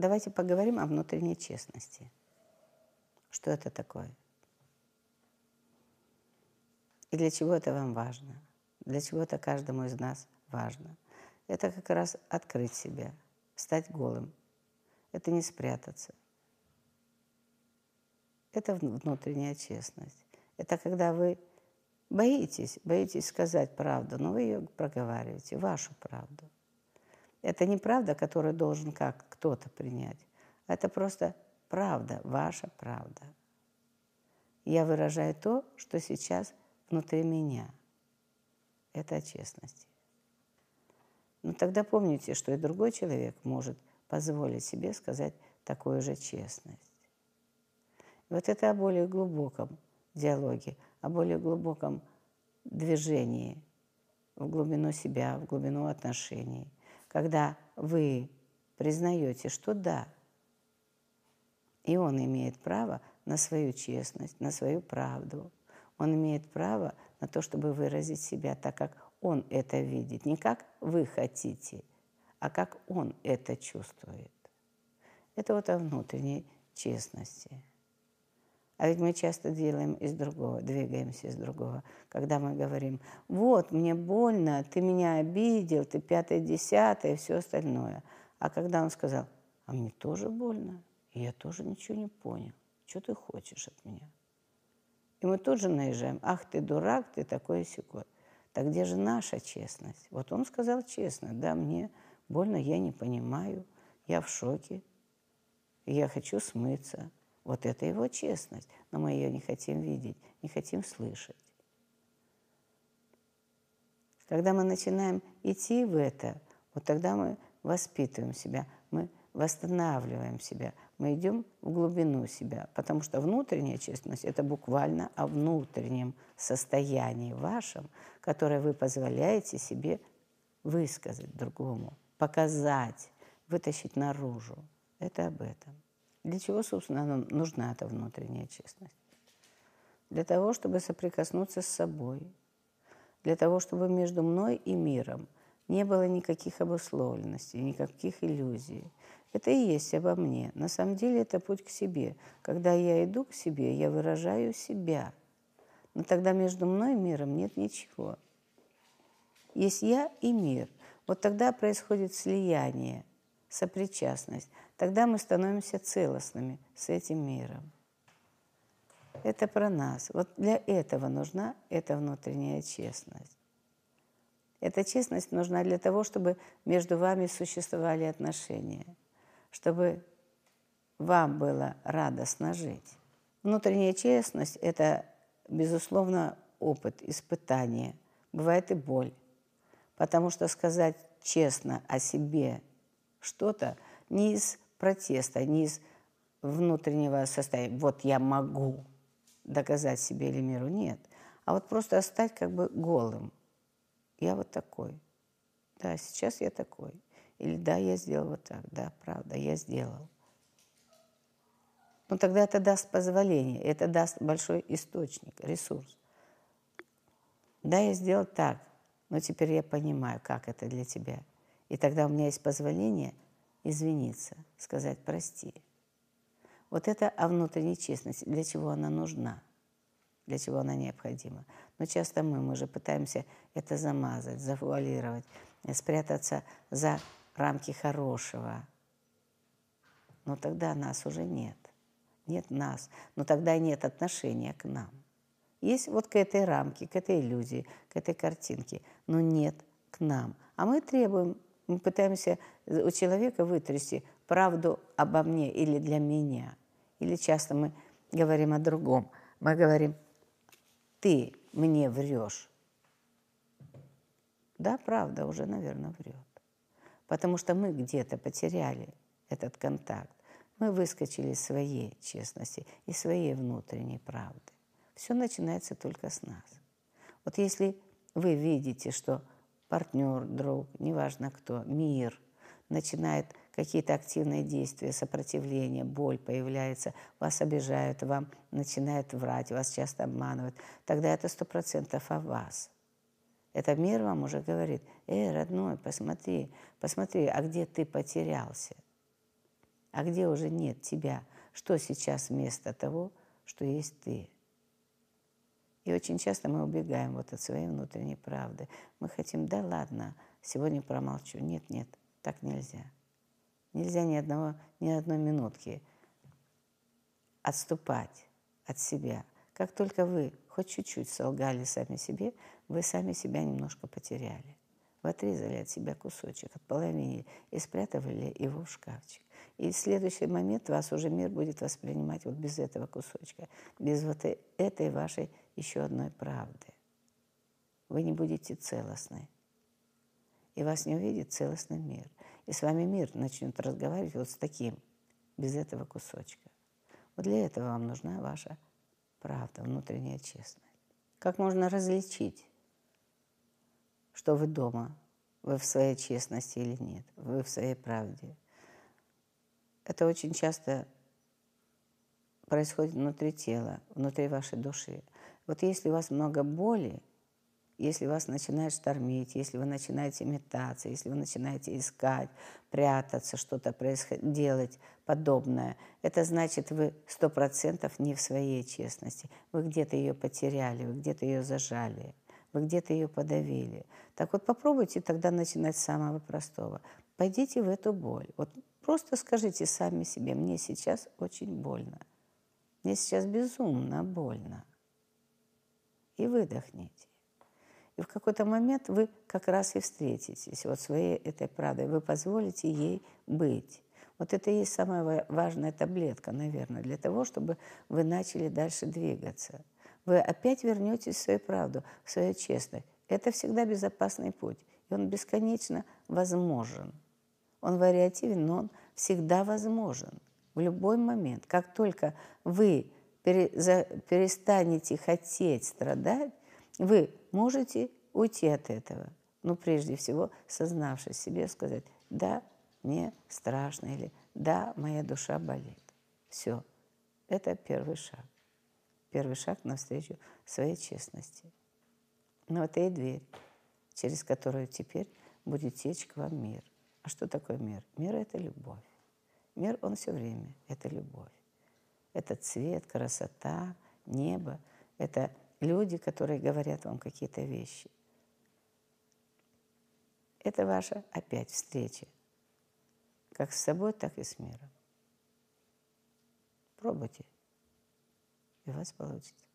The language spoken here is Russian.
давайте поговорим о внутренней честности. Что это такое? И для чего это вам важно? Для чего это каждому из нас важно? Это как раз открыть себя, стать голым. Это не спрятаться. Это внутренняя честность. Это когда вы боитесь, боитесь сказать правду, но вы ее проговариваете, вашу правду. Это не правда, которую должен как кто-то принять. Это просто правда, ваша правда. Я выражаю то, что сейчас внутри меня. Это о честности. Но тогда помните, что и другой человек может позволить себе сказать такую же честность. Вот это о более глубоком диалоге, о более глубоком движении в глубину себя, в глубину отношений, когда вы признаете, что да, и он имеет право на свою честность, на свою правду. Он имеет право на то, чтобы выразить себя так, как он это видит. Не как вы хотите, а как он это чувствует. Это вот о внутренней честности. А ведь мы часто делаем из другого, двигаемся из другого. Когда мы говорим, вот, мне больно, ты меня обидел, ты пятое, десятое, все остальное. А когда он сказал, а мне тоже больно, и я тоже ничего не понял. Что ты хочешь от меня? И мы тут же наезжаем, ах ты дурак, ты такой секой. Так где же наша честность? Вот он сказал честно, да, мне больно, я не понимаю, я в шоке, я хочу смыться. Вот это его честность, но мы ее не хотим видеть, не хотим слышать. Когда мы начинаем идти в это, вот тогда мы воспитываем себя, мы восстанавливаем себя, мы идем в глубину себя, потому что внутренняя честность – это буквально о внутреннем состоянии вашем, которое вы позволяете себе высказать другому, показать, вытащить наружу. Это об этом. Для чего, собственно, нам нужна эта внутренняя честность? Для того, чтобы соприкоснуться с собой, для того, чтобы между мной и миром не было никаких обусловленностей, никаких иллюзий. Это и есть обо мне. На самом деле это путь к себе. Когда я иду к себе, я выражаю себя. Но тогда между мной и миром нет ничего. Есть я и мир. Вот тогда происходит слияние, сопричастность тогда мы становимся целостными с этим миром. Это про нас. Вот для этого нужна эта внутренняя честность. Эта честность нужна для того, чтобы между вами существовали отношения, чтобы вам было радостно жить. Внутренняя честность – это, безусловно, опыт, испытание. Бывает и боль. Потому что сказать честно о себе что-то не из протеста, не из внутреннего состояния. Вот я могу доказать себе или миру. Нет. А вот просто стать как бы голым. Я вот такой. Да, сейчас я такой. Или да, я сделал вот так. Да, правда, я сделал. Но тогда это даст позволение, это даст большой источник, ресурс. Да, я сделал так, но теперь я понимаю, как это для тебя. И тогда у меня есть позволение – извиниться, сказать прости. Вот это о внутренней честности, для чего она нужна, для чего она необходима. Но часто мы, мы же пытаемся это замазать, завуалировать, спрятаться за рамки хорошего. Но тогда нас уже нет. Нет нас. Но тогда нет отношения к нам. Есть вот к этой рамке, к этой иллюзии, к этой картинке, но нет к нам. А мы требуем мы пытаемся у человека вытрясти правду обо мне или для меня. Или часто мы говорим о другом. Мы говорим, ты мне врешь. Да, правда, уже, наверное, врет. Потому что мы где-то потеряли этот контакт. Мы выскочили из своей честности и своей внутренней правды. Все начинается только с нас. Вот если вы видите, что партнер, друг, неважно кто, мир, начинает какие-то активные действия, сопротивление, боль появляется, вас обижают, вам начинают врать, вас часто обманывают, тогда это сто процентов о вас. Это мир вам уже говорит, эй, родной, посмотри, посмотри, а где ты потерялся? А где уже нет тебя? Что сейчас вместо того, что есть ты? И очень часто мы убегаем вот от своей внутренней правды. Мы хотим, да ладно, сегодня промолчу. Нет, нет, так нельзя. Нельзя ни, одного, ни одной минутки отступать от себя. Как только вы хоть чуть-чуть солгали сами себе, вы сами себя немножко потеряли. Вы отрезали от себя кусочек, отполовинили и спрятали его в шкафчик. И в следующий момент вас уже мир будет воспринимать вот без этого кусочка, без вот э, этой вашей еще одной правды. Вы не будете целостны. И вас не увидит целостный мир. И с вами мир начнет разговаривать вот с таким, без этого кусочка. Вот для этого вам нужна ваша правда, внутренняя честность. Как можно различить, что вы дома, вы в своей честности или нет, вы в своей правде. Это очень часто происходит внутри тела, внутри вашей души. Вот если у вас много боли, если вас начинает штормить, если вы начинаете метаться, если вы начинаете искать, прятаться, что-то делать подобное, это значит, вы сто процентов не в своей честности. Вы где-то ее потеряли, вы где-то ее зажали, вы где-то ее подавили. Так вот попробуйте тогда начинать с самого простого. Пойдите в эту боль. Вот просто скажите сами себе, мне сейчас очень больно. Мне сейчас безумно больно. И выдохните. И в какой-то момент вы как раз и встретитесь вот своей этой правдой. Вы позволите ей быть. Вот это и есть самая важная таблетка, наверное, для того, чтобы вы начали дальше двигаться. Вы опять вернетесь в свою правду, в свою честность. Это всегда безопасный путь. И он бесконечно возможен. Он вариативен, но он всегда возможен. В любой момент. Как только вы перестанете хотеть страдать, вы можете уйти от этого. Но прежде всего, сознавшись себе, сказать, да, мне страшно, или да, моя душа болит. Все. Это первый шаг. Первый шаг навстречу своей честности. Но это и дверь, через которую теперь будет течь к вам мир. А что такое мир? Мир – это любовь. Мир, он все время – это любовь. Это цвет, красота, небо. Это люди, которые говорят вам какие-то вещи. Это ваша опять встреча, как с собой, так и с миром. Пробуйте, и у вас получится.